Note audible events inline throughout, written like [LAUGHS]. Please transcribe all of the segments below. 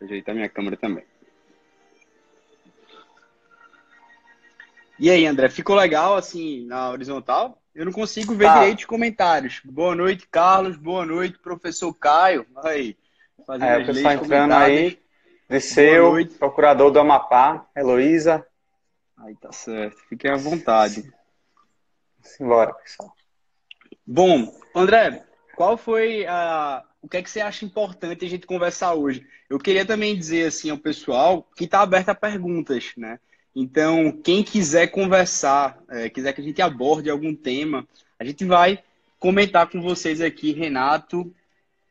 Ajeitar minha câmera também. E aí, André, ficou legal assim na horizontal? Eu não consigo ver tá. direito os comentários. Boa noite, Carlos. Boa noite, professor Caio. Aí, fazendo é, o pessoal entrando aí. Liceu, procurador do Amapá, Heloísa. Aí tá certo. Fiquem à vontade. Simbora, pessoal. Bom, André, qual foi a. O que é que você acha importante a gente conversar hoje? Eu queria também dizer assim ao pessoal que está aberto a perguntas, né? Então, quem quiser conversar, é, quiser que a gente aborde algum tema, a gente vai comentar com vocês aqui, Renato,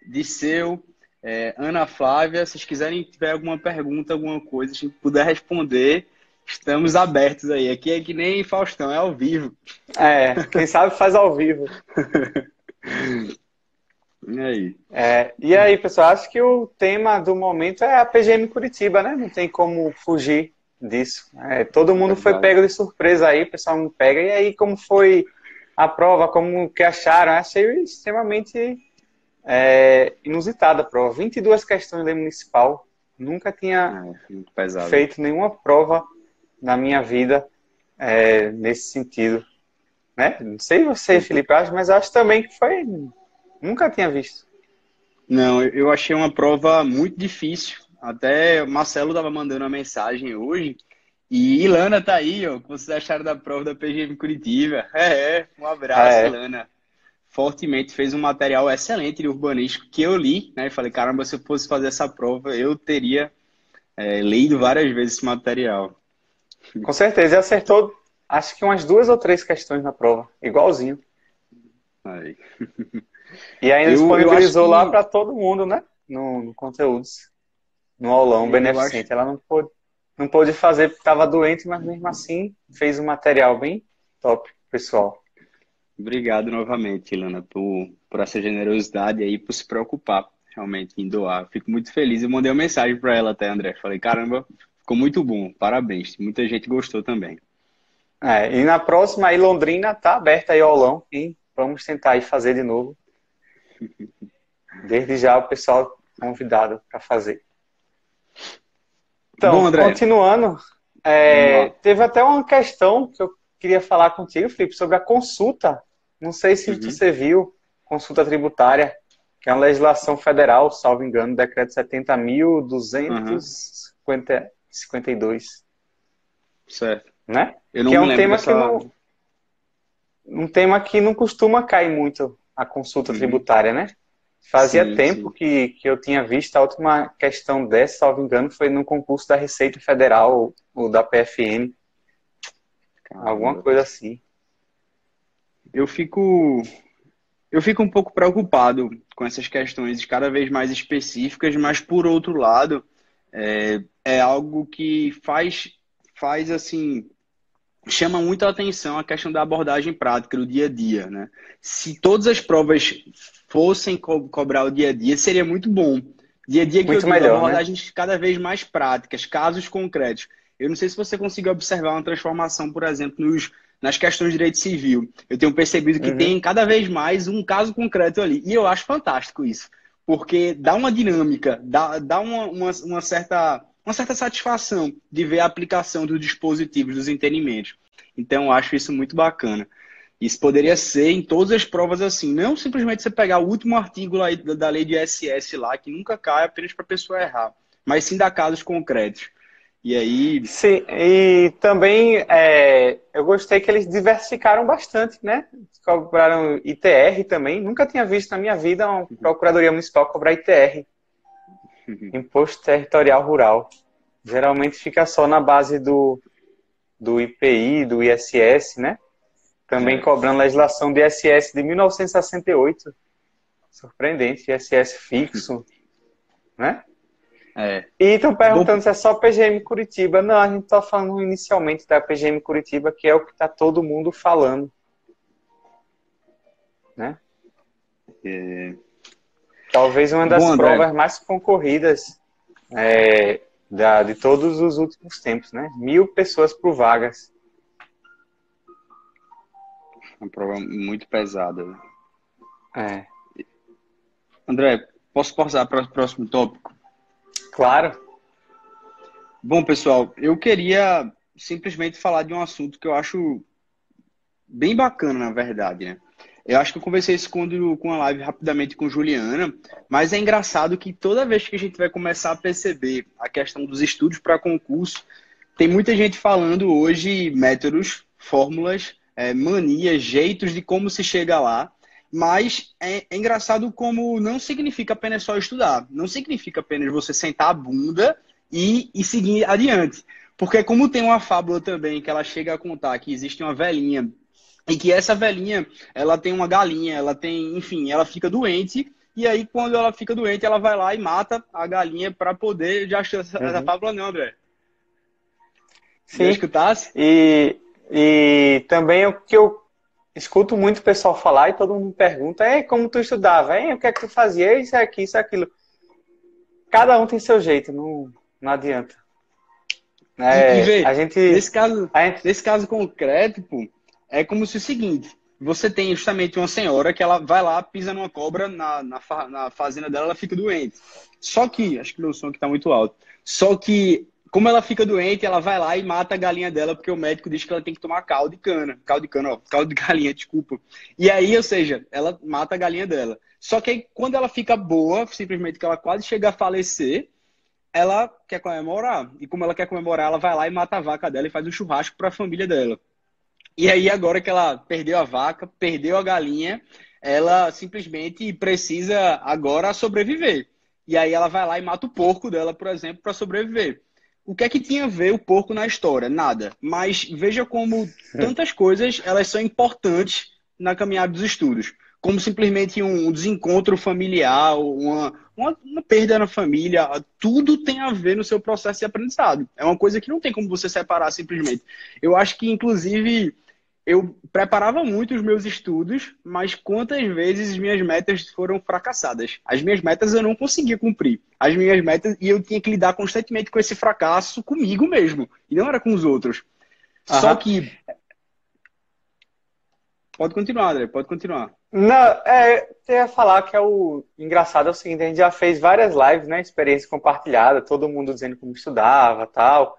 Disseu, é, Ana Flávia. Se vocês quiserem tiver alguma pergunta, alguma coisa, se a gente puder responder, estamos abertos aí. Aqui é que nem Faustão, é ao vivo. É, quem sabe faz ao vivo. [LAUGHS] e aí? É, e aí, pessoal, acho que o tema do momento é a PGM Curitiba, né? Não tem como fugir disso. É, todo mundo foi pego de surpresa aí, o pessoal me pega. E aí, como foi a prova? Como que acharam? Achei extremamente é, inusitada a prova. 22 questões de municipal. Nunca tinha é, feito nenhuma prova na minha vida é, nesse sentido. Né? Não sei você, Felipe, acho, mas acho também que foi. Nunca tinha visto. Não, eu achei uma prova muito difícil. Até o Marcelo estava mandando uma mensagem hoje. E Ilana tá aí, ó. O que vocês acharam da prova da PGM Curitiba? [LAUGHS] É, é. Um abraço, é. Ilana. Fortemente fez um material excelente de urbanístico que eu li, né? E falei, caramba, se eu fosse fazer essa prova, eu teria é, lido várias vezes esse material. Com certeza, e acertou acho que umas duas ou três questões na prova, igualzinho. Aí. [LAUGHS] E ainda eu, disponibilizou eu que... lá para todo mundo, né? No, no conteúdos no aulão beneficente. Acho... Ela não pôde, não pôde fazer porque estava doente, mas mesmo assim fez um material bem top, pessoal. Obrigado novamente, Ilana, por, por essa generosidade aí, por se preocupar realmente em doar. Fico muito feliz. Eu mandei uma mensagem para ela até, André. Falei, caramba, ficou muito bom, parabéns. Muita gente gostou também. É, e na próxima aí, Londrina tá aberta aí ao aulão e vamos tentar aí fazer de novo. Desde já o pessoal convidado para fazer. Então, Bom, continuando, é, teve até uma questão que eu queria falar contigo, Felipe, sobre a consulta. Não sei se uhum. você viu, consulta tributária, que é uma legislação federal, salvo engano, decreto 70.252. Uhum. Certo. Né? Eu não que é um tema dessa... que não, um tema que não costuma cair muito a consulta uhum. tributária, né? Fazia sim, tempo sim. Que, que eu tinha visto a última questão dessa, salvo engano, foi no concurso da Receita Federal, ou da PFN. Caramba. Alguma coisa assim. Eu fico. Eu fico um pouco preocupado com essas questões cada vez mais específicas, mas por outro lado, é, é algo que faz, faz assim, chama muito a atenção a questão da abordagem prática do dia a dia, né? Se todas as provas fossem co cobrar o dia a dia, seria muito bom. Dia a dia que muito eu melhor, abordagens né? cada vez mais práticas, casos concretos. Eu não sei se você conseguiu observar uma transformação, por exemplo, nos, nas questões de direito civil. Eu tenho percebido que uhum. tem cada vez mais um caso concreto ali. E eu acho fantástico isso. Porque dá uma dinâmica, dá, dá uma, uma, uma certa, uma certa satisfação de ver a aplicação dos dispositivos, dos entendimentos. Então, eu acho isso muito bacana. Isso poderia ser em todas as provas assim. Não simplesmente você pegar o último artigo lá da lei de SS lá, que nunca cai apenas para a pessoa errar, mas sim dar casos concretos. E aí. Sim, e também é, eu gostei que eles diversificaram bastante, né? Cobraram ITR também. Nunca tinha visto na minha vida uma Procuradoria Municipal cobrar ITR Imposto Territorial Rural. Geralmente fica só na base do, do IPI, do ISS, né? Também é. cobrando legislação de ISS de 1968. Surpreendente, ISS fixo, né? É. E estão perguntando Bom... se é só PGM Curitiba. Não, a gente está falando inicialmente da PGM Curitiba, que é o que está todo mundo falando. Né? É... Talvez uma das Bom, provas mais concorridas é, da, de todos os últimos tempos, né? Mil pessoas por vagas. Uma prova muito pesada. Né? É. André, posso passar para o próximo tópico? Claro. Bom, pessoal, eu queria simplesmente falar de um assunto que eu acho bem bacana, na verdade, né? Eu acho que eu conversei isso quando, com a live rapidamente com Juliana, mas é engraçado que toda vez que a gente vai começar a perceber a questão dos estudos para concurso, tem muita gente falando hoje métodos, fórmulas, é, manias, jeitos de como se chega lá, mas é, é, engraçado como não significa apenas só estudar, não significa apenas você sentar a bunda e, e seguir adiante. Porque como tem uma fábula também que ela chega a contar que existe uma velhinha e que essa velhinha, ela tem uma galinha, ela tem, enfim, ela fica doente e aí quando ela fica doente, ela vai lá e mata a galinha para poder já achar essa, uhum. fábula não, André. Sim. Já escutasse? E, e também o que eu escuto muito o pessoal falar e todo mundo pergunta é como tu estudava, hein? o que é que tu fazia, isso aqui, isso aquilo. Cada um tem seu jeito, não, não adianta. É, e, vê, a gente, nesse, caso, gente... nesse caso concreto, pô, é como se o seguinte: você tem justamente uma senhora que ela vai lá, pisa numa cobra na, na, na fazenda dela, ela fica doente. Só que, acho que meu som aqui tá muito alto. Só que, como ela fica doente, ela vai lá e mata a galinha dela, porque o médico diz que ela tem que tomar caldo de cana. Caldo de cana, ó, caldo de [LAUGHS] galinha, desculpa. E aí, ou seja, ela mata a galinha dela. Só que aí, quando ela fica boa, simplesmente que ela quase chega a falecer, ela quer comemorar. E como ela quer comemorar, ela vai lá e mata a vaca dela e faz um churrasco para a família dela. E aí, agora que ela perdeu a vaca, perdeu a galinha, ela simplesmente precisa agora sobreviver. E aí ela vai lá e mata o porco dela, por exemplo, para sobreviver. O que é que tinha a ver o porco na história? Nada. Mas veja como tantas coisas elas são importantes na caminhada dos estudos como simplesmente um desencontro familiar, uma, uma, uma, perda na família, tudo tem a ver no seu processo de aprendizado. É uma coisa que não tem como você separar simplesmente. Eu acho que, inclusive, eu preparava muito os meus estudos, mas quantas vezes as minhas metas foram fracassadas? As minhas metas eu não conseguia cumprir. As minhas metas, e eu tinha que lidar constantemente com esse fracasso comigo mesmo, e não era com os outros. Uhum. Só que. Pode continuar, André, pode continuar. Não, é, eu ia falar que é o engraçado é o seguinte, a gente já fez várias lives, né? Experiência compartilhada, todo mundo dizendo como estudava tal.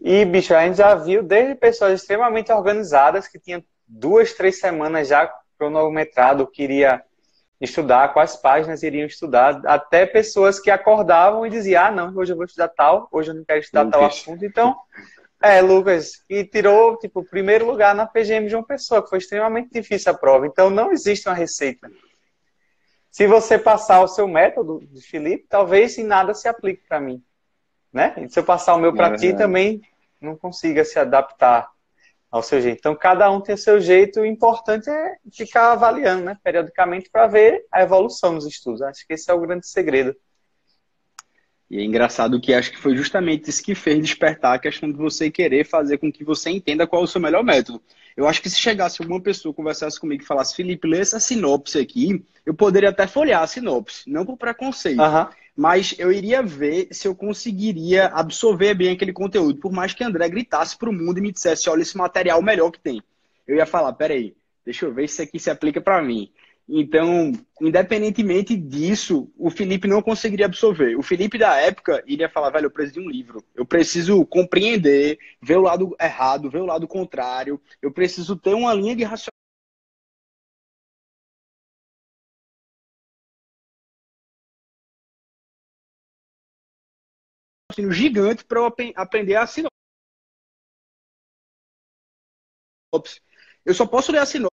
E, bicho, a gente já viu desde pessoas extremamente organizadas que tinham duas, três semanas já cronometrado, queria estudar, quais páginas iriam estudar, até pessoas que acordavam e diziam, ah, não, hoje eu vou estudar tal, hoje eu não quero estudar tal assunto. Então, é, Lucas, e tirou, tipo, o primeiro lugar na PGM de uma pessoa, que foi extremamente difícil a prova. Então, não existe uma receita. Se você passar o seu método de Felipe, talvez em nada se aplique para mim. Né? E se eu passar o meu para é ti, também não consiga se adaptar ao seu jeito. Então, cada um tem o seu jeito. O importante é ficar avaliando, né, periodicamente, para ver a evolução nos estudos. Acho que esse é o grande segredo. E é engraçado que acho que foi justamente isso que fez despertar a questão de você querer fazer com que você entenda qual é o seu melhor método. Eu acho que se chegasse alguma pessoa, conversasse comigo e falasse, Felipe, lê essa sinopse aqui, eu poderia até folhear a sinopse, não por preconceito. Uhum. Mas eu iria ver se eu conseguiria absorver bem aquele conteúdo. Por mais que André gritasse para o mundo e me dissesse, olha esse material melhor que tem. Eu ia falar, peraí, deixa eu ver se isso aqui se aplica para mim. Então, independentemente disso, o Felipe não conseguiria absorver. O Felipe da época iria falar, velho, eu preciso de um livro. Eu preciso compreender, ver o lado errado, ver o lado contrário. Eu preciso ter uma linha de raciocínio. Gigante para eu aprender a sinopse. Eu só posso ler a sinopse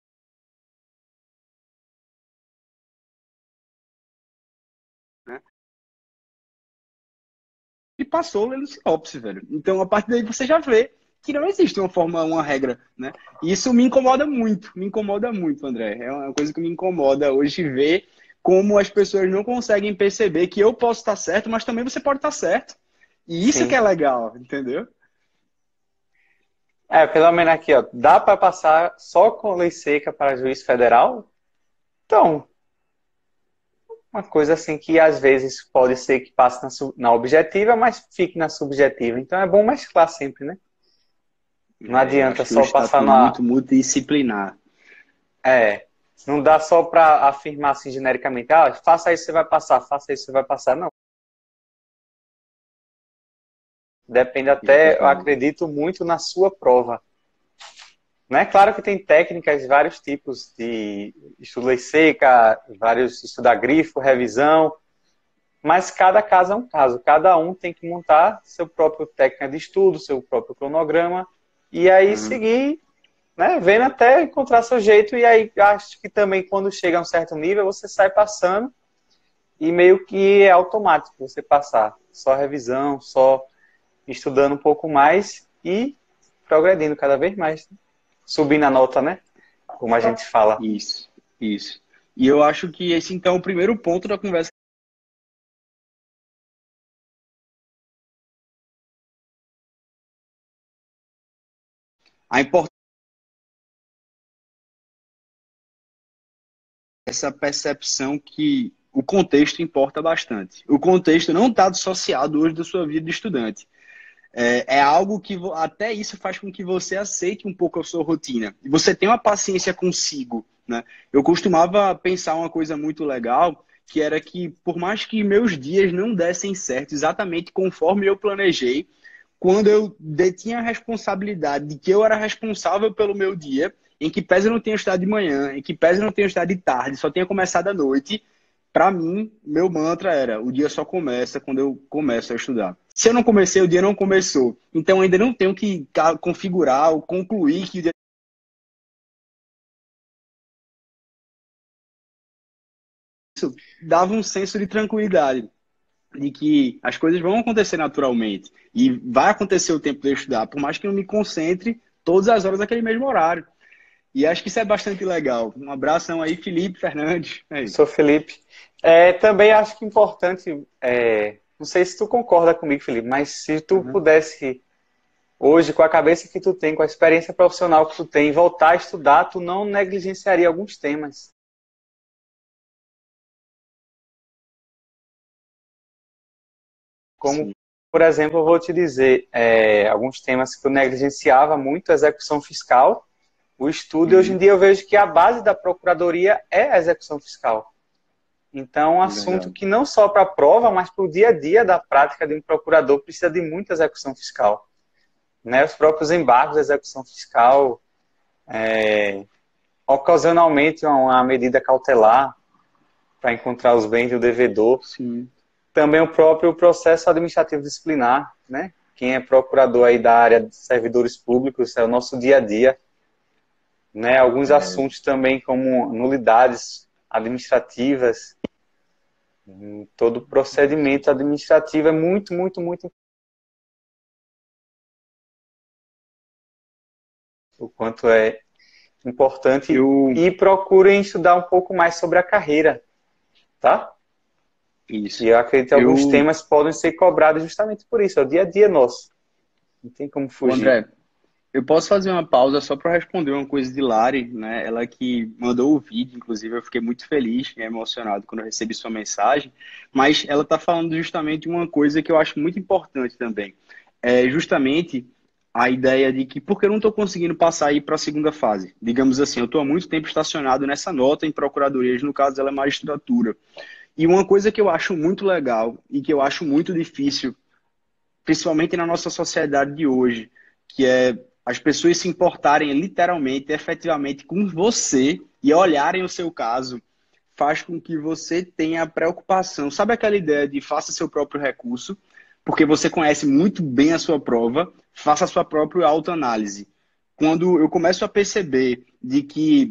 e passou lendo sinopse, velho. Então, a partir daí você já vê que não existe uma forma, uma regra, né? E isso me incomoda muito, me incomoda muito, André. É uma coisa que me incomoda hoje ver como as pessoas não conseguem perceber que eu posso estar certo, mas também você pode estar certo. E isso Sim. que é legal, entendeu? É, pelo menos aqui, ó, dá para passar só com lei seca para juiz federal? Então, uma coisa assim que às vezes pode ser que passe na, na objetiva, mas fique na subjetiva. Então é bom mesclar sempre, né? Não é, adianta só passar na. Muito multidisciplinar. É. Não dá só para afirmar assim genericamente, ah, faça isso, você vai passar, faça isso, você vai passar. Não. Depende até, eu acredito, muito na sua prova. Né? Claro que tem técnicas, vários tipos de estudo lei seca, vários estudar grifo, revisão, mas cada caso é um caso. Cada um tem que montar seu próprio técnica de estudo, seu próprio cronograma, e aí uhum. seguir, né, vendo até encontrar seu jeito, e aí acho que também quando chega a um certo nível, você sai passando, e meio que é automático você passar. Só revisão, só estudando um pouco mais e progredindo cada vez mais subindo a nota, né? Como a gente fala. Isso, isso. E eu acho que esse, então, é o primeiro ponto da conversa. A importância essa percepção que o contexto importa bastante. O contexto não está dissociado hoje da sua vida de estudante. É, é, algo que até isso faz com que você aceite um pouco a sua rotina. E você tem uma paciência consigo. Né? Eu costumava pensar uma coisa muito legal, que era que por mais que meus dias não dessem certo exatamente conforme eu planejei, quando eu detinha a responsabilidade de que eu era responsável pelo meu dia, em que pese eu não tenha estado de manhã, em que pese eu não tenha estado de tarde, só tenha começado à noite, para mim, meu mantra era: o dia só começa quando eu começo a estudar. Se eu não comecei, o dia não começou. Então, ainda não tenho que configurar ou concluir que o dia. Isso dava um senso de tranquilidade, de que as coisas vão acontecer naturalmente e vai acontecer o tempo de eu estudar, por mais que eu me concentre todas as horas naquele mesmo horário. E acho que isso é bastante legal. Um abração aí, Felipe Fernandes. É Sou Felipe. É, também acho que é importante, é, não sei se tu concorda comigo, Felipe, mas se tu uhum. pudesse hoje, com a cabeça que tu tem, com a experiência profissional que tu tem, voltar a estudar, tu não negligenciaria alguns temas. Como, Sim. por exemplo, eu vou te dizer, é, alguns temas que eu negligenciava muito, execução fiscal, o estudo, e hoje em dia eu vejo que a base da procuradoria é a execução fiscal. Então, é um assunto que não só para a prova, mas para o dia a dia da prática de um procurador precisa de muita execução fiscal. Né? Os próprios embargos da execução fiscal, é, ocasionalmente uma medida cautelar para encontrar os bens do devedor. Sim. Também o próprio processo administrativo disciplinar, né? Quem é procurador aí da área de servidores públicos é o nosso dia a dia né? Alguns é. assuntos também como nulidades administrativas, todo procedimento administrativo é muito, muito, muito o quanto é importante eu... e procurem estudar um pouco mais sobre a carreira, tá? Isso. E eu acredito que eu... alguns temas podem ser cobrados justamente por isso, é o dia a dia nosso. Não tem como fugir. André, eu posso fazer uma pausa só para responder uma coisa de Lari, né? Ela que mandou o vídeo, inclusive eu fiquei muito feliz e emocionado quando recebi sua mensagem, mas ela está falando justamente uma coisa que eu acho muito importante também. É justamente a ideia de que porque eu não estou conseguindo passar aí para a segunda fase. Digamos assim, eu estou há muito tempo estacionado nessa nota em procuradorias, no caso ela é magistratura. E uma coisa que eu acho muito legal e que eu acho muito difícil, principalmente na nossa sociedade de hoje, que é as pessoas se importarem literalmente, efetivamente com você e olharem o seu caso, faz com que você tenha preocupação. Sabe aquela ideia de faça seu próprio recurso, porque você conhece muito bem a sua prova, faça a sua própria autoanálise. Quando eu começo a perceber de que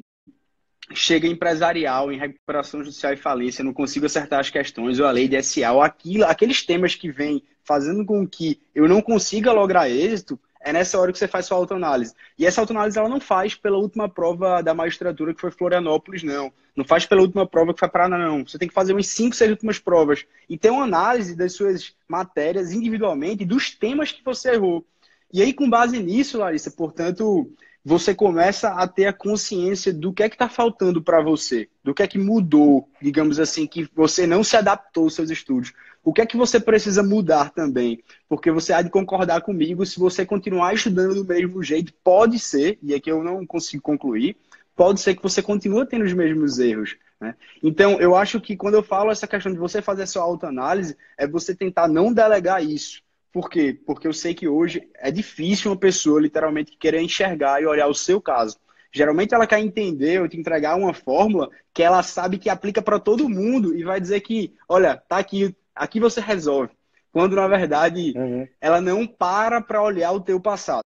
chega empresarial em recuperação judicial e falência, não consigo acertar as questões, ou a lei de SA, ou aquilo, aqueles temas que vêm fazendo com que eu não consiga lograr êxito, é nessa hora que você faz sua autoanálise. E essa autoanálise ela não faz pela última prova da magistratura que foi Florianópolis, não. Não faz pela última prova que foi Paraná, não. Você tem que fazer umas 5, 6 últimas provas. E ter uma análise das suas matérias individualmente, dos temas que você errou. E aí, com base nisso, Larissa, portanto, você começa a ter a consciência do que é que está faltando para você, do que é que mudou, digamos assim, que você não se adaptou aos seus estudos. O que é que você precisa mudar também? Porque você há de concordar comigo, se você continuar estudando do mesmo jeito, pode ser, e aqui eu não consigo concluir, pode ser que você continue tendo os mesmos erros. Né? Então, eu acho que quando eu falo essa questão de você fazer a sua autoanálise, é você tentar não delegar isso. Por quê? Porque eu sei que hoje é difícil uma pessoa literalmente querer enxergar e olhar o seu caso. Geralmente ela quer entender ou te entregar uma fórmula que ela sabe que aplica para todo mundo e vai dizer que, olha, tá aqui, aqui você resolve. Quando na verdade uhum. ela não para para olhar o teu passado.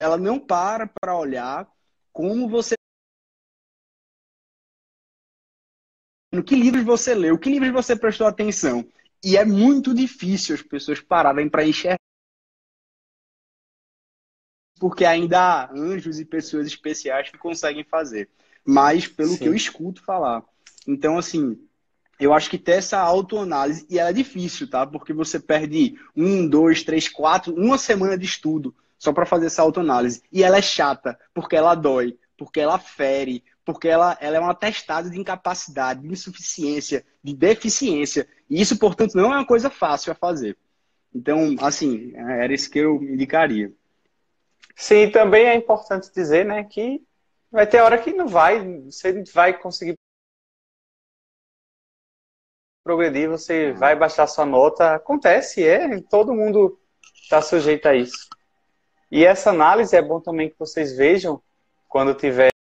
Ela não para para olhar como você no que livros você leu, que livros você prestou atenção. E é muito difícil as pessoas pararem para enxergar. Porque ainda há anjos e pessoas especiais que conseguem fazer. Mas pelo Sim. que eu escuto falar. Então, assim, eu acho que ter essa autoanálise, e ela é difícil, tá? Porque você perde um, dois, três, quatro, uma semana de estudo só para fazer essa autoanálise. E ela é chata, porque ela dói, porque ela fere, porque ela, ela é um atestado de incapacidade, de insuficiência, de deficiência. E isso, portanto, não é uma coisa fácil a fazer. Então, assim, era isso que eu indicaria. Sim, também é importante dizer, né, que vai ter hora que não vai, você vai conseguir progredir, você vai baixar sua nota. Acontece, é, todo mundo está sujeito a isso. E essa análise é bom também que vocês vejam quando tiver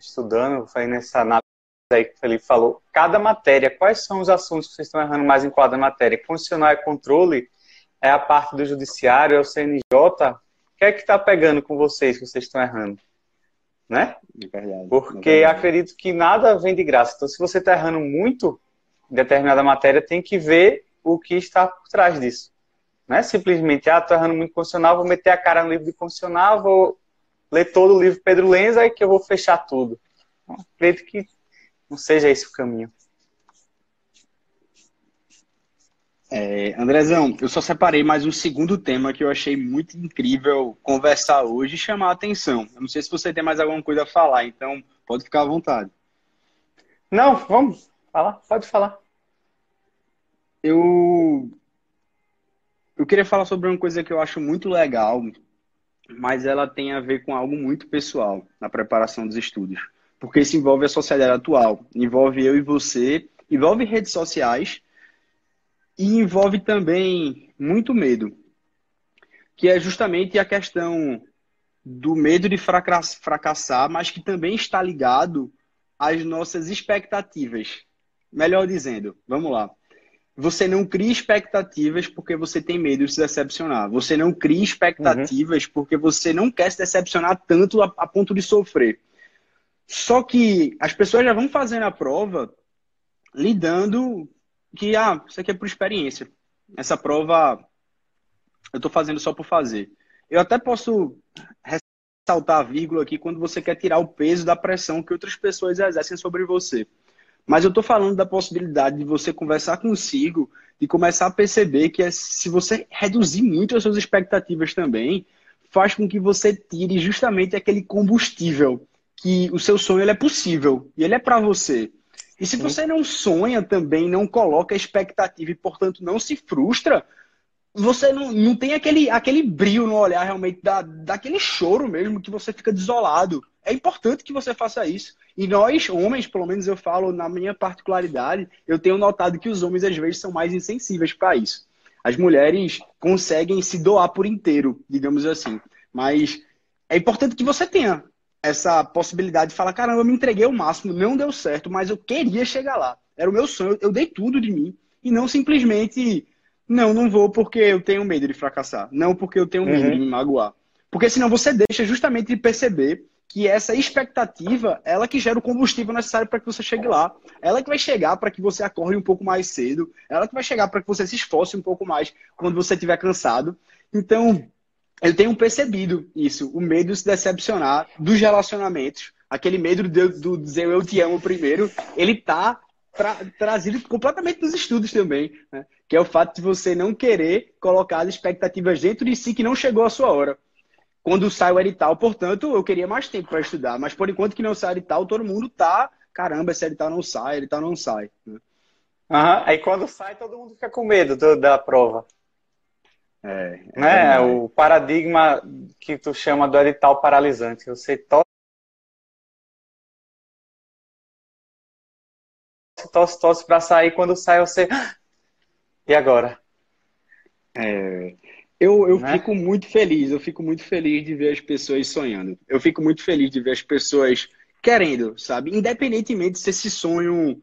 estudando, fazendo essa análise aí que o Felipe falou, cada matéria, quais são os assuntos que vocês estão errando mais em cada matéria? Constitucional é controle? É a parte do judiciário? É o CNJ? O que é que está pegando com vocês que vocês estão errando? Né? verdade, Porque acredito que nada vem de graça. Então, se você está errando muito em determinada matéria, tem que ver o que está por trás disso. Não é simplesmente, ah, estou errando muito constitucional, vou meter a cara no livro de constitucional, vou ler todo o livro Pedro Lenza e que eu vou fechar tudo. Acredito que não seja esse o caminho. É, Andrezão, eu só separei mais um segundo tema que eu achei muito incrível conversar hoje e chamar a atenção. Eu não sei se você tem mais alguma coisa a falar, então pode ficar à vontade. Não, vamos falar, pode falar. Eu eu queria falar sobre uma coisa que eu acho muito legal, mas ela tem a ver com algo muito pessoal na preparação dos estudos. Porque isso envolve a sociedade atual, envolve eu e você, envolve redes sociais e envolve também muito medo, que é justamente a questão do medo de fracassar, mas que também está ligado às nossas expectativas. Melhor dizendo, vamos lá. Você não cria expectativas porque você tem medo de se decepcionar. Você não cria expectativas uhum. porque você não quer se decepcionar tanto a, a, ponto de sofrer. Só que as pessoas já vão fazendo a prova lidando que, ah, isso aqui é por experiência. Essa prova eu estou fazendo só por fazer. Eu até posso ressaltar a vírgula aqui quando você quer tirar o peso da pressão que outras pessoas exercem sobre você. Mas eu estou falando da possibilidade de você conversar consigo e começar a perceber que é, se você reduzir muito as suas expectativas também, faz com que você tire justamente aquele combustível que o seu sonho ele é possível e ele é para você. E se você não sonha também, não coloca expectativa e, portanto, não se frustra, você não, não tem aquele, aquele brilho no olhar realmente da, daquele choro mesmo que você fica desolado. É importante que você faça isso. E nós, homens, pelo menos eu falo na minha particularidade, eu tenho notado que os homens às vezes são mais insensíveis para isso. As mulheres conseguem se doar por inteiro, digamos assim. Mas é importante que você tenha essa possibilidade de falar: caramba, eu me entreguei o máximo, não deu certo, mas eu queria chegar lá. Era o meu sonho, eu dei tudo de mim. E não simplesmente, não, não vou porque eu tenho medo de fracassar. Não porque eu tenho medo uhum. de me magoar. Porque senão você deixa justamente de perceber que essa expectativa, ela que gera o combustível necessário para que você chegue lá. Ela que vai chegar para que você acorde um pouco mais cedo. Ela que vai chegar para que você se esforce um pouco mais quando você estiver cansado. Então, eu tenho percebido isso, o medo de se decepcionar dos relacionamentos. Aquele medo do dizer eu te amo primeiro, ele tá tra trazido completamente nos estudos também, né? que é o fato de você não querer colocar as expectativas dentro de si que não chegou a sua hora quando sai o edital. Portanto, eu queria mais tempo para estudar, mas por enquanto que não sai o edital, todo mundo tá, caramba, esse edital não sai, edital não sai. Né? Uhum. Aí quando sai, todo mundo fica com medo do, da prova. É, é né? o paradigma que tu chama do edital paralisante. Você tosse, tosse para sair. Quando sai, você. E agora? É, eu, eu né? fico muito feliz, eu fico muito feliz de ver as pessoas sonhando. Eu fico muito feliz de ver as pessoas querendo, sabe? Independentemente se esse sonho.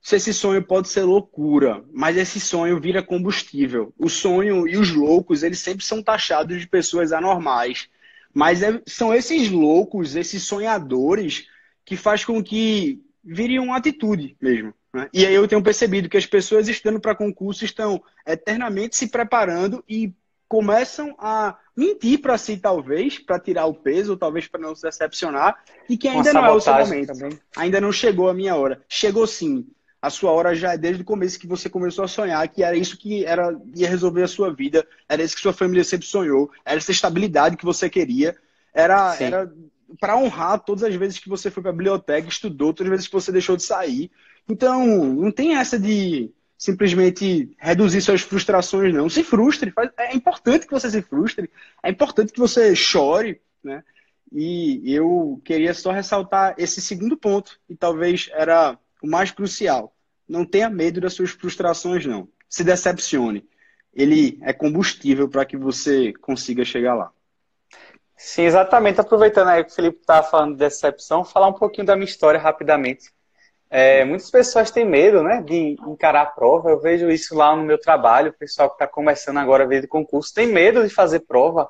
Se esse sonho pode ser loucura, mas esse sonho vira combustível. O sonho e os loucos, eles sempre são taxados de pessoas anormais. Mas é, são esses loucos, esses sonhadores, que faz com que vire uma atitude mesmo. Né? E aí eu tenho percebido que as pessoas estando para concurso estão eternamente se preparando e começam a mentir para si, talvez, para tirar o peso, ou talvez para não se decepcionar, e que ainda não é o seu momento. Também. Ainda não chegou a minha hora. Chegou sim. A sua hora já é desde o começo que você começou a sonhar que era isso que era ia resolver a sua vida, era isso que sua família sempre sonhou, era essa estabilidade que você queria, era, era para honrar todas as vezes que você foi para a biblioteca, estudou, todas as vezes que você deixou de sair. Então, não tem essa de simplesmente reduzir suas frustrações, não. Se frustre. É importante que você se frustre. É importante que você chore, né? E eu queria só ressaltar esse segundo ponto, e talvez era o mais crucial. Não tenha medo das suas frustrações, não. Se decepcione. Ele é combustível para que você consiga chegar lá. Sim, exatamente. Aproveitando aí que o Felipe estava falando de decepção, falar um pouquinho da minha história rapidamente. É, muitas pessoas têm medo né, de encarar a prova. Eu vejo isso lá no meu trabalho. O pessoal que está começando agora a ver de concurso tem medo de fazer prova.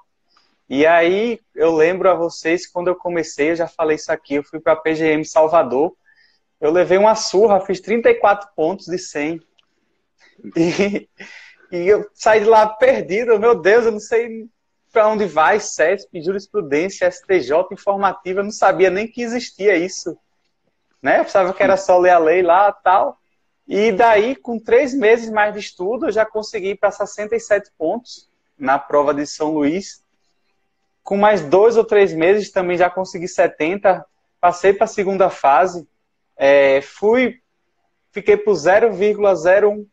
E aí eu lembro a vocês quando eu comecei, eu já falei isso aqui, eu fui para a PGM Salvador. Eu levei uma surra, fiz 34 pontos de 100. E, e eu saí de lá perdido. Meu Deus, eu não sei para onde vai, CESP, jurisprudência, STJ, informativa, eu não sabia nem que existia isso né? Eu pensava que era só ler a lei lá tal. E daí, com três meses mais de estudo, eu já consegui para 67 pontos na prova de São Luís. Com mais dois ou três meses, também já consegui 70. Passei para a segunda fase. É, fui, fiquei por 0,01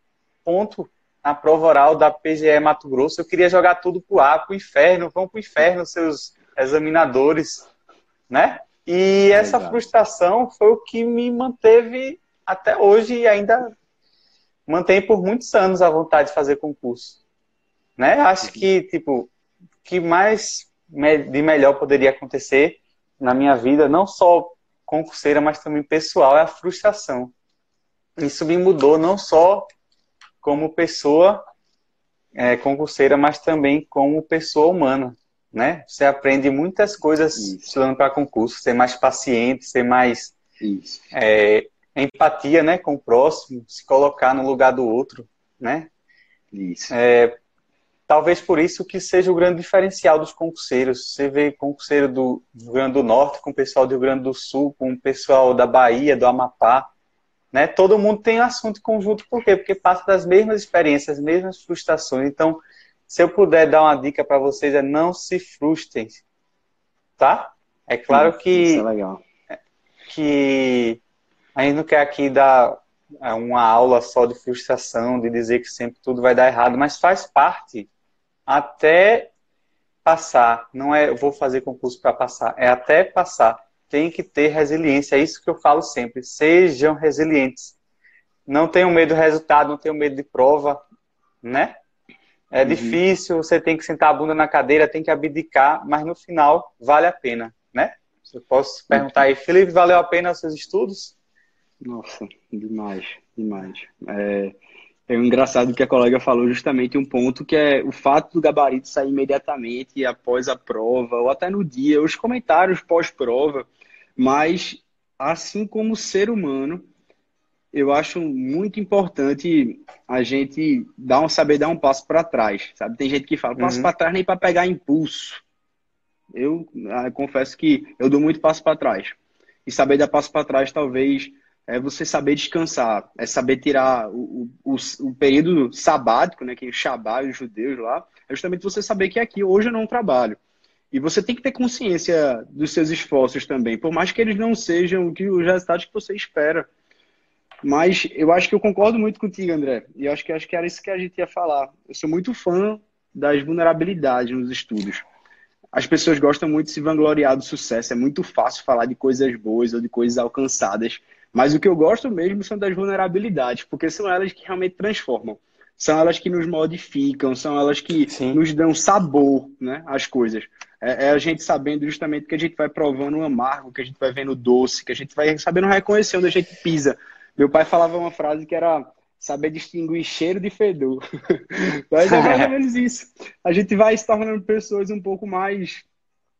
ponto na prova oral da PGE Mato Grosso. Eu queria jogar tudo pro ar, pro inferno. Vão pro inferno, seus examinadores, né? E essa frustração foi o que me manteve até hoje e ainda mantém por muitos anos a vontade de fazer concurso. Né? Acho que, tipo, que mais de melhor poderia acontecer na minha vida, não só concurseira, mas também pessoal, é a frustração. Isso me mudou não só como pessoa é, concurseira, mas também como pessoa humana né? Você aprende muitas coisas Isso. estudando para concurso, ser mais paciente, ser mais é, empatia, né, com o próximo, se colocar no lugar do outro, né? Isso. É, talvez por isso que seja o grande diferencial dos concurseiros. Você vê concurseiro do Rio Grande do Norte com o pessoal do Rio Grande do Sul, com o pessoal da Bahia, do Amapá, né? Todo mundo tem assunto conjunto, por quê? Porque passa das mesmas experiências, as mesmas frustrações. Então, se eu puder dar uma dica para vocês é não se frustrem, tá? É claro que Isso é legal. que a gente não quer aqui dar é, uma aula só de frustração, de dizer que sempre tudo vai dar errado, mas faz parte até passar. Não é vou fazer concurso para passar, é até passar. Tem que ter resiliência, é isso que eu falo sempre. Sejam resilientes. Não tenham medo do resultado, não tenham medo de prova, né? É uhum. difícil, você tem que sentar a bunda na cadeira, tem que abdicar, mas no final vale a pena, né? Eu posso perguntar aí, Felipe, valeu a pena os seus estudos? Nossa, demais, demais. É, é engraçado que a colega falou justamente um ponto que é o fato do gabarito sair imediatamente após a prova, ou até no dia, os comentários pós-prova, mas assim como ser humano, eu acho muito importante a gente dar um, saber dar um passo para trás, sabe? Tem gente que fala, passo uhum. para trás nem para pegar impulso. Eu, eu, ah, confesso que eu dou muito passo para trás. E saber dar passo para trás, talvez, é você saber descansar, é saber tirar o, o, o período sabático, né? Que é o Shabá e os judeus lá, é justamente você saber que aqui hoje eu não trabalho. E você tem que ter consciência dos seus esforços também, por mais que eles não sejam os resultados que você espera. Mas eu acho que eu concordo muito contigo, André. E eu acho que, acho que era isso que a gente ia falar. Eu sou muito fã das vulnerabilidades nos estudos. As pessoas gostam muito de se vangloriar do sucesso. É muito fácil falar de coisas boas ou de coisas alcançadas. Mas o que eu gosto mesmo são das vulnerabilidades, porque são elas que realmente transformam. São elas que nos modificam, são elas que Sim. nos dão sabor né, às coisas. É, é, a gente sabendo justamente que a gente vai provando o amargo, que a gente vai vendo o doce, que a gente vai sabendo reconhecer onde a gente pisa. Meu pai falava uma frase que era saber distinguir cheiro de fedor. [LAUGHS] Mas é mais ou menos isso. A gente vai se tornando pessoas um pouco mais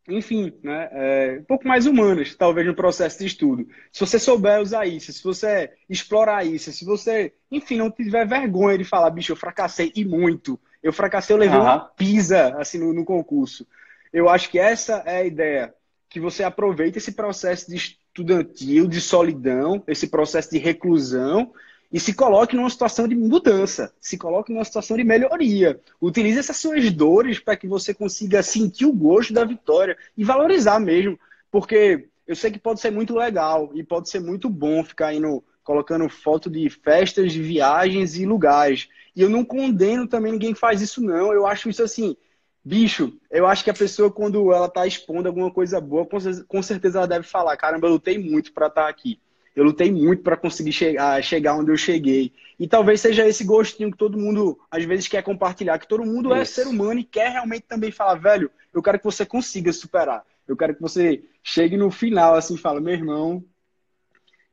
enfim, né, é, um pouco mais humanas, talvez, no processo de estudo. Se você souber usar isso, se você explorar isso, se você, enfim, não tiver vergonha de falar, bicho, eu fracassei e muito. Eu fracassei, eu levei uhum. uma pisa, assim, no, no concurso. Eu acho que essa é a ideia, que você aproveita esse processo de estudantil, de solidão, esse processo de reclusão, e se coloque numa situação de mudança, se coloque numa situação de melhoria. Utilize essas suas dores para que você consiga sentir o gosto da vitória e valorizar mesmo, porque eu sei que pode ser muito legal e pode ser muito bom ficar indo colocando foto de festas, de viagens e lugares. E eu não condeno também ninguém que faz isso não. Eu acho isso assim, bicho, eu acho que a pessoa quando ela está expondo alguma coisa boa, com certeza ela deve falar, caramba, eu lutei muito para estar tá aqui. Eu lutei muito para conseguir chegar, chegar onde eu cheguei. E talvez seja esse gostinho que todo mundo, às vezes, quer compartilhar. Que todo mundo é Isso. é ser humano e quer realmente também falar, velho, eu quero que você consiga superar. Eu quero que você chegue no final, assim, e fala, meu irmão,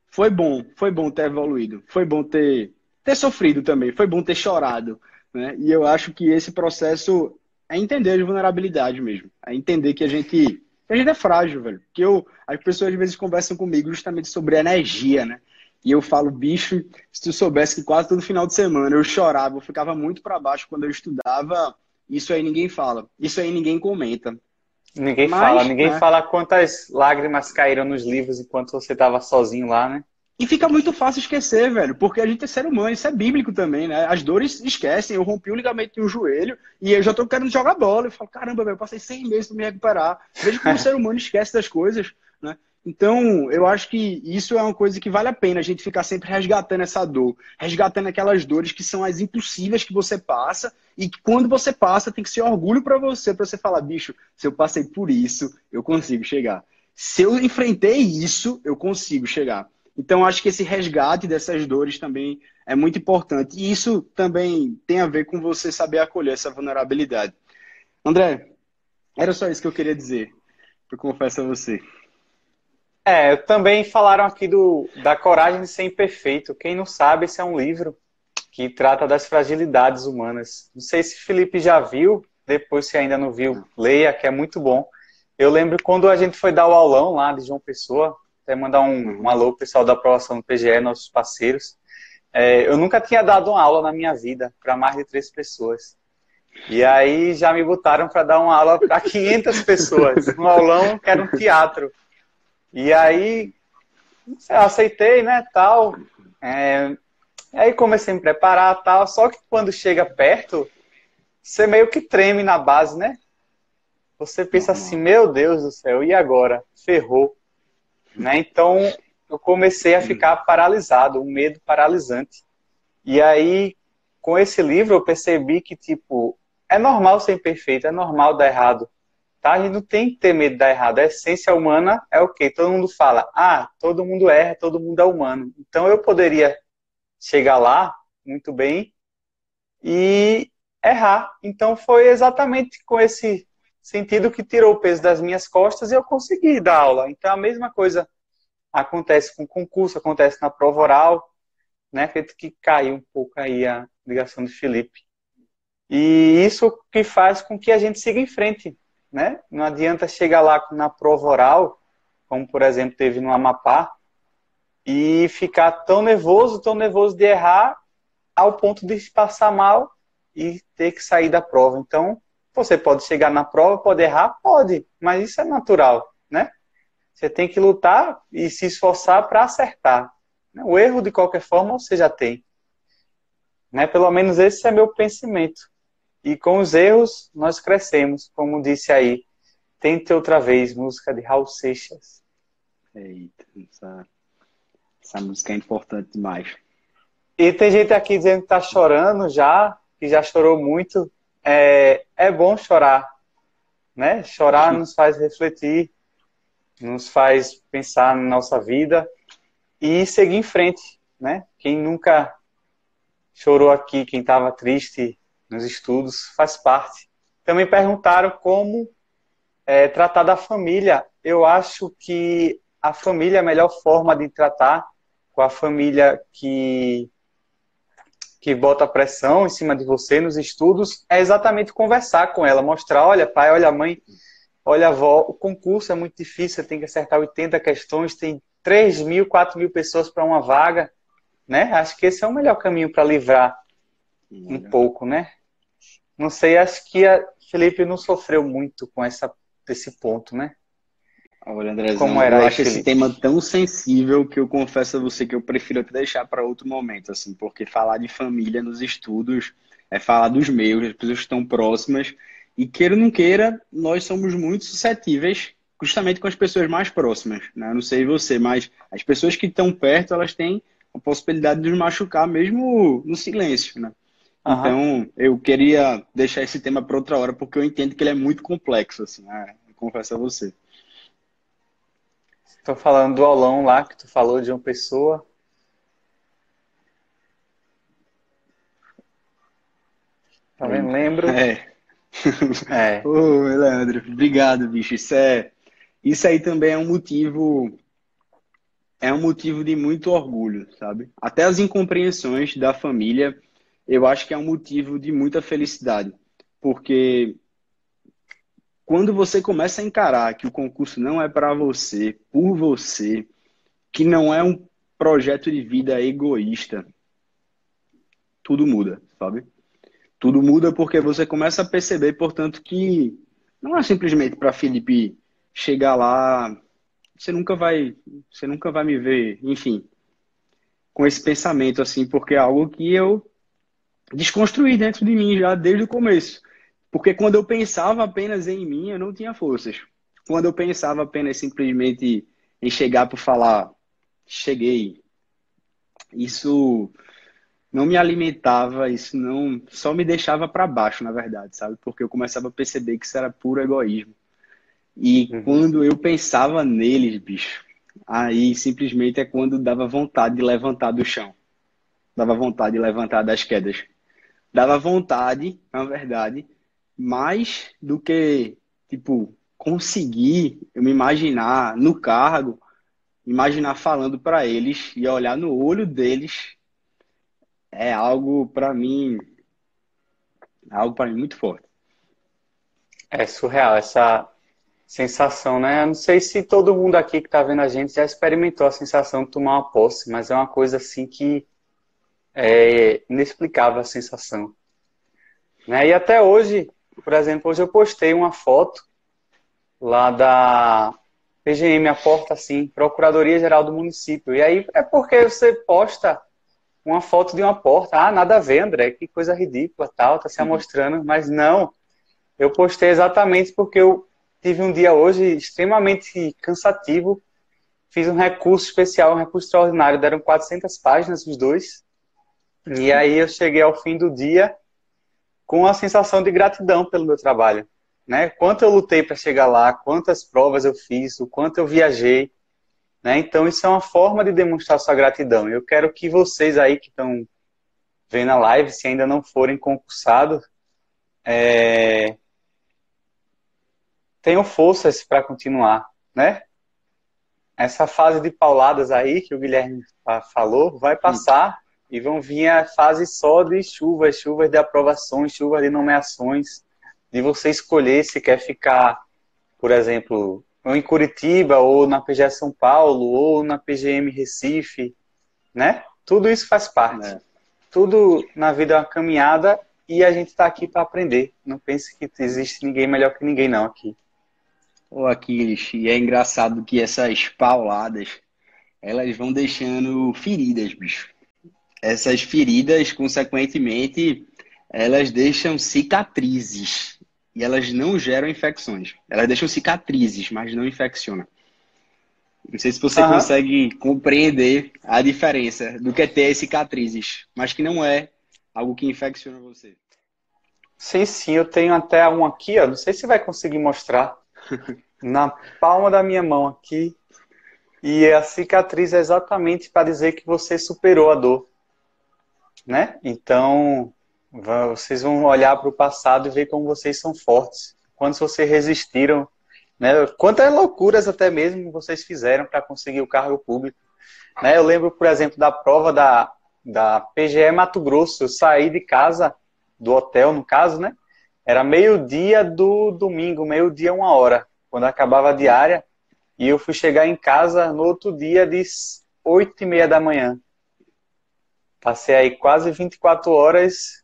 foi bom, foi bom ter evoluído. Foi bom ter, ter sofrido também. Foi bom ter chorado. Né? E eu acho que esse processo é entender a vulnerabilidade mesmo. É entender que a gente a gente é frágil, velho. Porque eu, as pessoas às vezes conversam comigo justamente sobre energia, né? E eu falo, bicho, se tu soubesse que quase todo final de semana eu chorava, eu ficava muito para baixo quando eu estudava, isso aí ninguém fala. Isso aí ninguém comenta. Ninguém Mas, fala, ninguém né? fala quantas lágrimas caíram nos livros enquanto você estava sozinho lá, né? E fica muito fácil esquecer, velho, porque a gente é ser humano, isso é bíblico também, né? As dores esquecem, eu rompi o ligamento no joelho e eu já tô querendo jogar bola. Eu falo, caramba, velho, eu passei 100 meses para me recuperar. Veja como [LAUGHS] o ser humano esquece das coisas, né? Então, eu acho que isso é uma coisa que vale a pena a gente ficar sempre resgatando essa dor, resgatando aquelas dores que são as impossíveis que você passa e que quando você passa tem que ser orgulho para você, para você falar, bicho, se eu passei por isso, eu consigo chegar. Se eu enfrentei isso, eu consigo chegar. Então, acho que esse resgate dessas dores também é muito importante. E isso também tem a ver com você saber acolher essa vulnerabilidade. André, era só isso que eu queria dizer. Eu confesso a você. É, também falaram aqui do, da coragem de ser imperfeito. Quem não sabe, esse é um livro que trata das fragilidades humanas. Não sei se Felipe já viu, depois se ainda não viu, leia, que é muito bom. Eu lembro quando a gente foi dar o aulão lá de João Pessoa, até mandar um, um alô pro pessoal da aprovação do PGE, nossos parceiros. É, eu nunca tinha dado uma aula na minha vida para mais de três pessoas. E aí já me botaram para dar uma aula para 500 pessoas, um aulão que era um teatro. E aí eu aceitei, né, tal. É, aí comecei a me preparar, tal. Só que quando chega perto, você meio que treme na base, né? Você pensa assim, meu Deus do céu, e agora? Ferrou. Né? Então, eu comecei a ficar paralisado, um medo paralisante. E aí, com esse livro, eu percebi que, tipo, é normal ser imperfeito, é normal dar errado. Tá? A gente não tem que ter medo de dar errado. A essência humana é o quê? Todo mundo fala, ah, todo mundo erra, todo mundo é humano. Então, eu poderia chegar lá, muito bem, e errar. Então, foi exatamente com esse sentido que tirou o peso das minhas costas e eu consegui dar aula. Então a mesma coisa acontece com o concurso, acontece na prova oral, né? Acredito que caiu um pouco aí a ligação do Felipe. E isso que faz com que a gente siga em frente, né? Não adianta chegar lá na prova oral, como por exemplo teve no Amapá, e ficar tão nervoso, tão nervoso de errar, ao ponto de passar mal e ter que sair da prova. Então, você pode chegar na prova, pode errar? Pode, mas isso é natural, né? Você tem que lutar e se esforçar para acertar. O erro, de qualquer forma, você já tem. Né? Pelo menos esse é meu pensamento. E com os erros, nós crescemos, como disse aí. Tente outra vez, música de Raul Seixas. Eita, essa, essa música é importante demais. E tem gente aqui dizendo que tá chorando já, que já chorou muito é, é bom chorar, né? Chorar nos faz refletir, nos faz pensar na nossa vida e seguir em frente, né? Quem nunca chorou aqui, quem estava triste nos estudos, faz parte. Também perguntaram como é, tratar da família. Eu acho que a família é a melhor forma de tratar com a família que que bota pressão em cima de você nos estudos é exatamente conversar com ela, mostrar, olha pai, olha mãe, olha avó, o concurso é muito difícil, você tem que acertar 80 questões, tem 3 mil, 4 mil pessoas para uma vaga, né? Acho que esse é o melhor caminho para livrar um pouco, né? Não sei, acho que a Felipe não sofreu muito com essa, esse ponto, né? Olha, Andrezão, Como era eu acho esse tema tão sensível que eu confesso a você que eu prefiro até deixar para outro momento, assim, porque falar de família nos estudos é falar dos meus, as pessoas estão próximas, e queira ou não queira, nós somos muito suscetíveis justamente com as pessoas mais próximas, né? Eu não sei você, mas as pessoas que estão perto, elas têm a possibilidade de nos machucar mesmo no silêncio, né? Uhum. Então, eu queria deixar esse tema para outra hora, porque eu entendo que ele é muito complexo, assim, né? confesso a você. Estou falando do aulão lá que tu falou de uma pessoa. Tá vendo? Lembro. É. é. [LAUGHS] Ô, Leandro, obrigado, bicho. Isso é. Isso aí também é um motivo. É um motivo de muito orgulho, sabe? Até as incompreensões da família, eu acho que é um motivo de muita felicidade. Porque quando você começa a encarar que o concurso não é para você, por você, que não é um projeto de vida egoísta, tudo muda, sabe? Tudo muda porque você começa a perceber, portanto, que não é simplesmente para Felipe chegar lá, você nunca vai, você nunca vai me ver, enfim, com esse pensamento assim, porque é algo que eu desconstruí dentro de mim já desde o começo. Porque quando eu pensava apenas em mim, eu não tinha forças. Quando eu pensava apenas simplesmente em chegar para falar, cheguei, isso não me alimentava, isso não só me deixava para baixo, na verdade, sabe? Porque eu começava a perceber que isso era puro egoísmo. E uhum. quando eu pensava neles, bicho, aí simplesmente é quando dava vontade de levantar do chão. Dava vontade de levantar das quedas. Dava vontade, na verdade, mais do que, tipo, conseguir eu me imaginar no cargo, imaginar falando para eles e olhar no olho deles é algo para mim é algo para mim muito forte. É surreal essa sensação, né? Eu não sei se todo mundo aqui que está vendo a gente já experimentou a sensação de tomar uma posse, mas é uma coisa assim que é inexplicável a sensação. Né? E até hoje por exemplo, hoje eu postei uma foto lá da PGM, a porta assim, Procuradoria Geral do Município. E aí é porque você posta uma foto de uma porta. Ah, nada a ver, André, que coisa ridícula, tal, tá se uhum. amostrando. Mas não, eu postei exatamente porque eu tive um dia hoje extremamente cansativo. Fiz um recurso especial, um recurso extraordinário, deram 400 páginas os dois. E aí eu cheguei ao fim do dia com a sensação de gratidão pelo meu trabalho. Né? Quanto eu lutei para chegar lá, quantas provas eu fiz, o quanto eu viajei. Né? Então, isso é uma forma de demonstrar sua gratidão. Eu quero que vocês aí que estão vendo a live, se ainda não forem concursados, é... tenham forças para continuar. Né? Essa fase de pauladas aí que o Guilherme falou vai passar e vão vir a fase só de chuvas, chuvas de aprovações, chuvas de nomeações, de você escolher se quer ficar, por exemplo, ou em Curitiba, ou na PGE São Paulo, ou na PGM Recife, né? Tudo isso faz parte. É. Tudo na vida é uma caminhada e a gente está aqui para aprender. Não pense que existe ninguém melhor que ninguém, não, aqui. Ô, Aquiles, e é engraçado que essas pauladas, elas vão deixando feridas, bicho essas feridas, consequentemente, elas deixam cicatrizes e elas não geram infecções. Elas deixam cicatrizes, mas não infeccionam. Não sei se você uhum. consegue compreender a diferença do que é ter cicatrizes, mas que não é algo que infecciona você. Sim, sim, eu tenho até um aqui, ó, não sei se vai conseguir mostrar. [LAUGHS] Na palma da minha mão aqui, E a cicatriz é exatamente para dizer que você superou a dor. Né? Então, vocês vão olhar para o passado e ver como vocês são fortes. Quantos vocês resistiram, né? Quantas loucuras até mesmo vocês fizeram para conseguir o cargo público. Né? Eu lembro, por exemplo, da prova da, da PGE Mato Grosso. Eu saí de casa, do hotel, no caso, né? Era meio-dia do domingo, meio-dia, uma hora, quando acabava a diária. E eu fui chegar em casa no outro dia de oito e meia da manhã. Passei aí quase 24 horas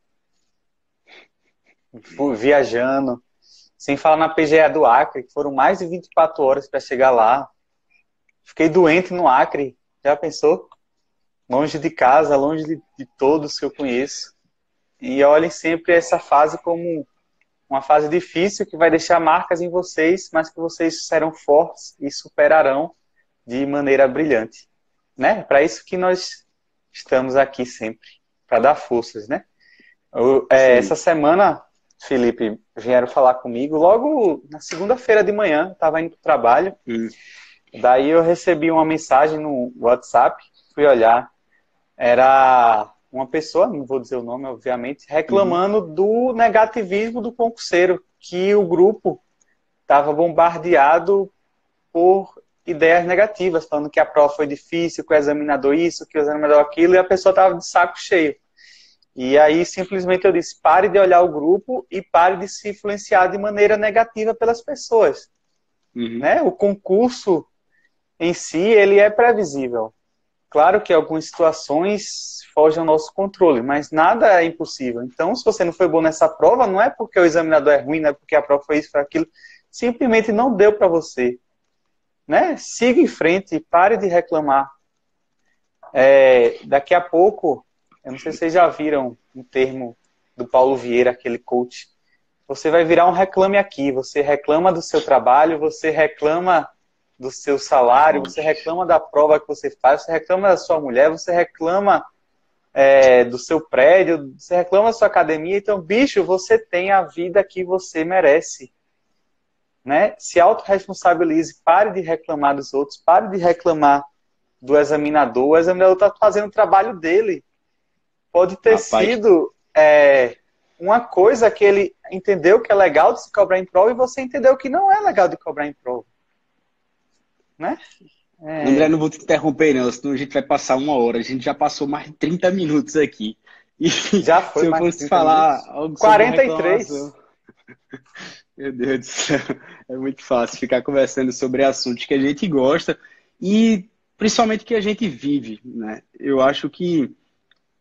viajando, sem falar na PGA do Acre, que foram mais de 24 horas para chegar lá. Fiquei doente no Acre, já pensou? Longe de casa, longe de, de todos que eu conheço. E olhem sempre essa fase como uma fase difícil que vai deixar marcas em vocês, mas que vocês serão fortes e superarão de maneira brilhante. Né? Para isso que nós estamos aqui sempre, para dar forças, né? Eu, é, essa semana, Felipe, vieram falar comigo, logo na segunda-feira de manhã, estava indo para o trabalho, hum. daí eu recebi uma mensagem no WhatsApp, fui olhar, era uma pessoa, não vou dizer o nome, obviamente, reclamando uhum. do negativismo do concurseiro, que o grupo estava bombardeado por ideias negativas, falando que a prova foi difícil, que o examinador isso, que o examinador aquilo, e a pessoa estava de saco cheio. E aí simplesmente eu disse: pare de olhar o grupo e pare de se influenciar de maneira negativa pelas pessoas. Uhum. Né? O concurso em si ele é previsível. Claro que algumas situações fogem ao nosso controle, mas nada é impossível. Então, se você não foi bom nessa prova, não é porque o examinador é ruim, não é porque a prova foi isso, foi aquilo. Simplesmente não deu para você né? Siga em frente, pare de reclamar. É, daqui a pouco, eu não sei se vocês já viram um termo do Paulo Vieira, aquele coach. Você vai virar um reclame aqui. Você reclama do seu trabalho, você reclama do seu salário, você reclama da prova que você faz, você reclama da sua mulher, você reclama é, do seu prédio, você reclama da sua academia. Então, bicho, você tem a vida que você merece né? Se autorresponsabilize, pare de reclamar dos outros, pare de reclamar do examinador. O examinador está fazendo o trabalho dele. Pode ter Rapaz. sido é, uma coisa que ele entendeu que é legal de se cobrar em prova e você entendeu que não é legal de cobrar em prova. Né? É... André, não vou te interromper, não, senão a gente vai passar uma hora. A gente já passou mais de 30 minutos aqui. E já foi. Se eu fosse falar algo 43. Meu Deus do céu, [LAUGHS] é muito fácil ficar conversando sobre assuntos que a gente gosta e principalmente que a gente vive, né? Eu acho que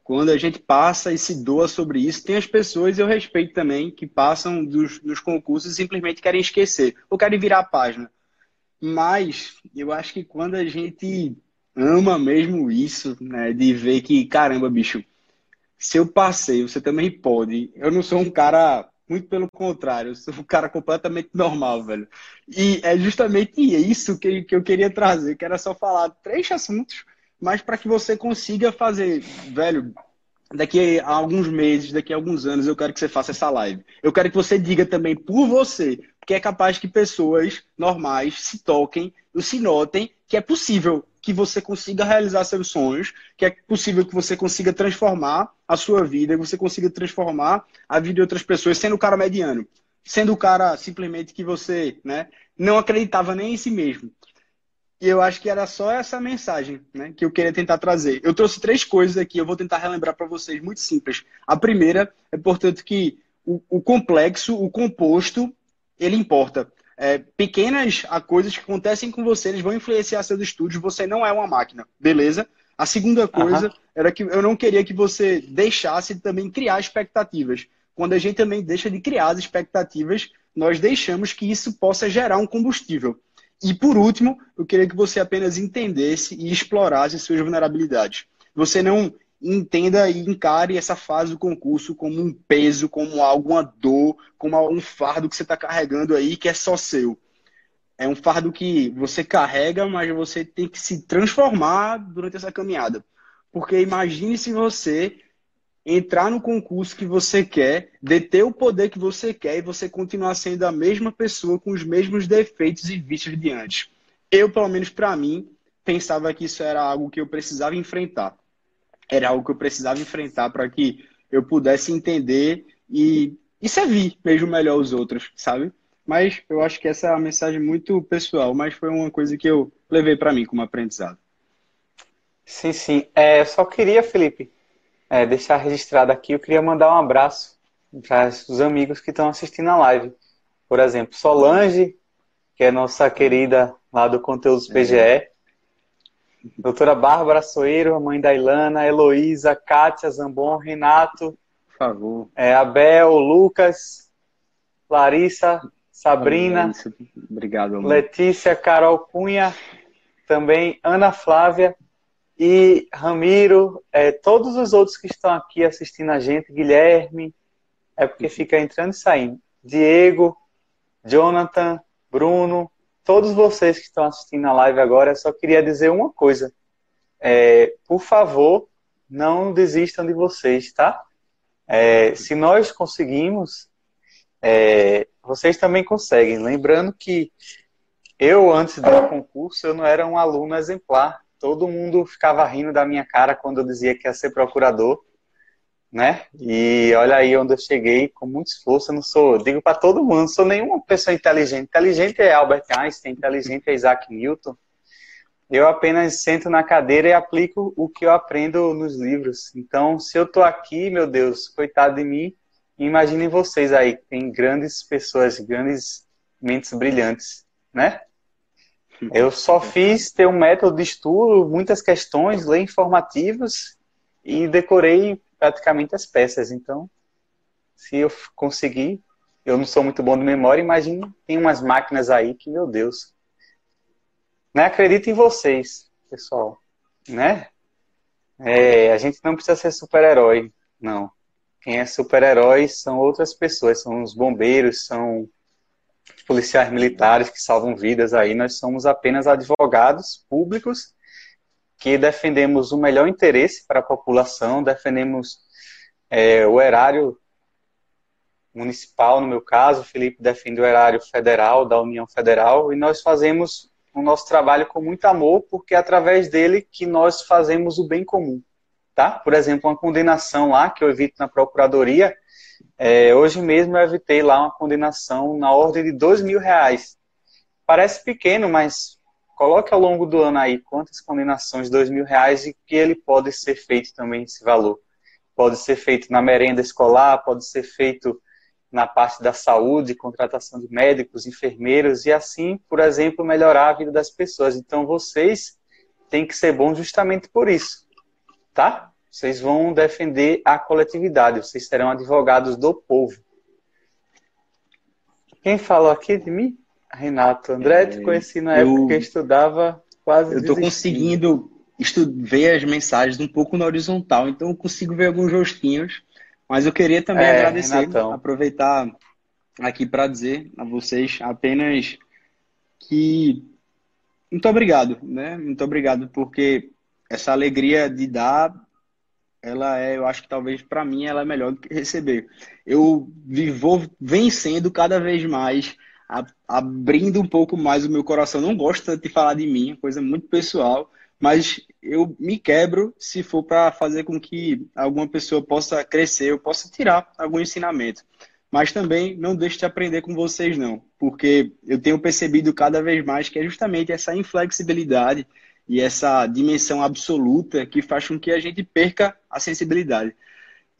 quando a gente passa e se doa sobre isso, tem as pessoas, eu respeito também, que passam dos, dos concursos e simplesmente querem esquecer ou querem virar a página. Mas eu acho que quando a gente ama mesmo isso, né, de ver que, caramba, bicho, se eu passei, você também pode. Eu não sou um cara muito pelo contrário, eu sou um cara completamente normal, velho. E é justamente isso que, que eu queria trazer, que era só falar três assuntos, mas para que você consiga fazer, velho, daqui a alguns meses, daqui a alguns anos, eu quero que você faça essa live. Eu quero que você diga também por você, porque é capaz que pessoas normais se toquem se notem que é possível que você consiga realizar seus sonhos, que é possível que você consiga transformar a sua vida, que você consiga transformar a vida de outras pessoas, sendo o cara mediano, sendo o cara simplesmente que você né, não acreditava nem em si mesmo. E eu acho que era só essa mensagem né, que eu queria tentar trazer. Eu trouxe três coisas aqui, eu vou tentar relembrar para vocês, muito simples. A primeira é, portanto, que o, o complexo, o composto, ele importa é, pequenas coisas que acontecem com você, eles vão influenciar seus estudos, você não é uma máquina, beleza? A segunda coisa uhum. era que eu não queria que você deixasse de também criar expectativas. Quando a gente também deixa de criar as expectativas, nós deixamos que isso possa gerar um combustível. E por último, eu queria que você apenas entendesse e explorasse suas vulnerabilidades. Você não entenda e encare essa fase do concurso como um peso, como alguma dor, como um fardo que você está carregando aí que é só seu. É um fardo que você carrega, mas você tem que se transformar durante essa caminhada. Porque imagine se você entrar no concurso que você quer, deter o poder que você quer e você continuar sendo a mesma pessoa com os mesmos defeitos e vícios de antes. Eu, pelo menos para mim, pensava que isso era algo que eu precisava enfrentar. Era algo que eu precisava enfrentar para que eu pudesse entender e, e servir mesmo melhor os outros, sabe? Mas eu acho que essa é uma mensagem muito pessoal, mas foi uma coisa que eu levei para mim como aprendizado. Sim, sim. É, eu só queria, Felipe, é, deixar registrado aqui, eu queria mandar um abraço para os amigos que estão assistindo a live. Por exemplo, Solange, que é nossa querida lá do Conteúdos PGE. Doutora Bárbara Soeiro, a mãe da Ilana, Heloísa, Kátia Zambon, Renato, Por favor. É, Abel, Lucas, Larissa, Sabrina, Obrigado, amor. Letícia, Carol Cunha, também Ana Flávia e Ramiro, é, todos os outros que estão aqui assistindo a gente, Guilherme, é porque fica entrando e saindo, Diego, Jonathan, Bruno, todos vocês que estão assistindo a live agora, eu só queria dizer uma coisa. É, por favor, não desistam de vocês, tá? É, se nós conseguimos, é, vocês também conseguem. Lembrando que eu, antes do concurso, eu não era um aluno exemplar. Todo mundo ficava rindo da minha cara quando eu dizia que ia ser procurador, né? E olha aí onde eu cheguei com muito esforço. Eu não sou, digo para todo mundo, não sou nenhuma pessoa inteligente. Inteligente é Albert Einstein, inteligente é Isaac Newton. Eu apenas sento na cadeira e aplico o que eu aprendo nos livros. Então, se eu estou aqui, meu Deus, coitado de mim, imaginem vocês aí, que tem grandes pessoas, grandes mentes brilhantes, né? Eu só fiz ter um método de estudo, muitas questões, ler informativos e decorei praticamente as peças. Então, se eu conseguir, eu não sou muito bom de memória, imagine, tem umas máquinas aí que, meu Deus, né? Acredito em vocês, pessoal. Né? É, a gente não precisa ser super-herói, não. Quem é super-herói são outras pessoas, são os bombeiros, são policiais militares que salvam vidas aí. Nós somos apenas advogados públicos que defendemos o melhor interesse para a população, defendemos é, o erário municipal, no meu caso, Felipe defende o erário federal, da União Federal, e nós fazemos o nosso trabalho com muito amor, porque é através dele que nós fazemos o bem comum, tá? Por exemplo, uma condenação lá que eu evito na procuradoria, é, hoje mesmo eu evitei lá uma condenação na ordem de dois mil reais. Parece pequeno, mas coloque ao longo do ano aí quantas condenações de dois mil reais e que ele pode ser feito também esse valor. Pode ser feito na merenda escolar, pode ser feito na parte da saúde, contratação de médicos, enfermeiros e assim, por exemplo, melhorar a vida das pessoas. Então vocês têm que ser bons justamente por isso, tá? Vocês vão defender a coletividade, vocês serão advogados do povo. Quem falou aqui de mim? Renato André, te é, conheci na eu, época que eu estudava quase. Eu estou conseguindo ver as mensagens um pouco na horizontal, então eu consigo ver alguns rostinhos mas eu queria também é, agradecer, Renatão. aproveitar aqui para dizer a vocês apenas que muito obrigado, né? Muito obrigado porque essa alegria de dar, ela é, eu acho que talvez para mim ela é melhor do que receber. Eu vou vencendo cada vez mais, abrindo um pouco mais o meu coração. Não gosto de falar de mim, é coisa muito pessoal, mas eu me quebro se for para fazer com que alguma pessoa possa crescer, eu possa tirar algum ensinamento. Mas também não deixe de aprender com vocês, não, porque eu tenho percebido cada vez mais que é justamente essa inflexibilidade e essa dimensão absoluta que faz com que a gente perca a sensibilidade.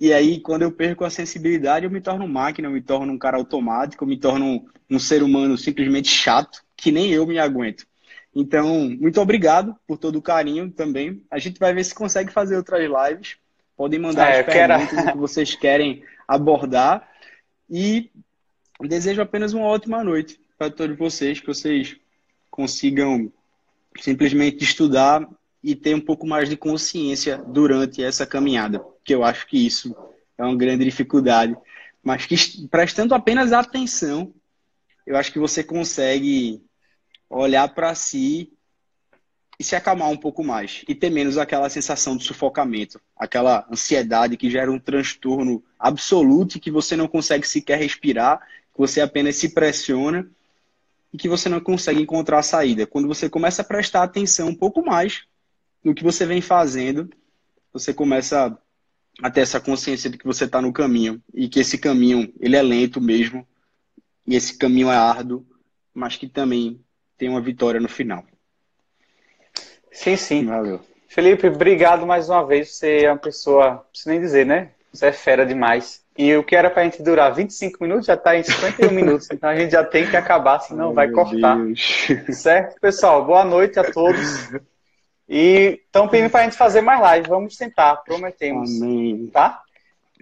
E aí, quando eu perco a sensibilidade, eu me torno máquina, eu me torno um cara automático, eu me torno um, um ser humano simplesmente chato, que nem eu me aguento. Então, muito obrigado por todo o carinho também. A gente vai ver se consegue fazer outras lives. Podem mandar é, as perguntas quero... que vocês querem abordar. E desejo apenas uma ótima noite para todos vocês, que vocês consigam simplesmente estudar e ter um pouco mais de consciência durante essa caminhada, que eu acho que isso é uma grande dificuldade, mas que prestando apenas atenção, eu acho que você consegue olhar para si e se acalmar um pouco mais e ter menos aquela sensação de sufocamento, aquela ansiedade que gera um transtorno absoluto e que você não consegue sequer respirar, que você apenas se pressiona e que você não consegue encontrar a saída. Quando você começa a prestar atenção um pouco mais no que você vem fazendo, você começa a ter essa consciência de que você está no caminho e que esse caminho ele é lento mesmo e esse caminho é árduo, mas que também tem uma vitória no final. Sim, sim. Valeu. Felipe, obrigado mais uma vez. Você é uma pessoa, não preciso nem dizer, né? Você é fera demais. E o que era para a gente durar 25 minutos já está em 51 [LAUGHS] minutos. Então a gente já tem que acabar, senão Ai, vai cortar. Deus. Certo, pessoal? Boa noite a todos. [LAUGHS] E estão pedindo para a gente fazer mais live. Vamos tentar, prometemos. Amém. Tá?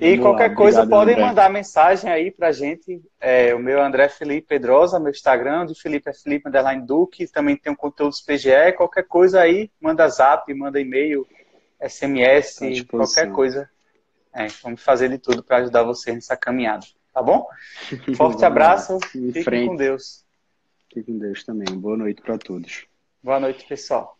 E qualquer coisa obrigado, podem André. mandar mensagem aí pra gente. É, o meu é André Felipe Pedrosa, meu Instagram, do Felipe é Felipe Underline Duque, também tem um conteúdo dos PGE. Qualquer coisa aí, manda zap, manda e-mail, SMS, qualquer coisa. É, vamos fazer de tudo para ajudar você nessa caminhada. Tá bom? [LAUGHS] Forte abraço. Fique com Deus. Fique com Deus também. Boa noite para todos. Boa noite, pessoal.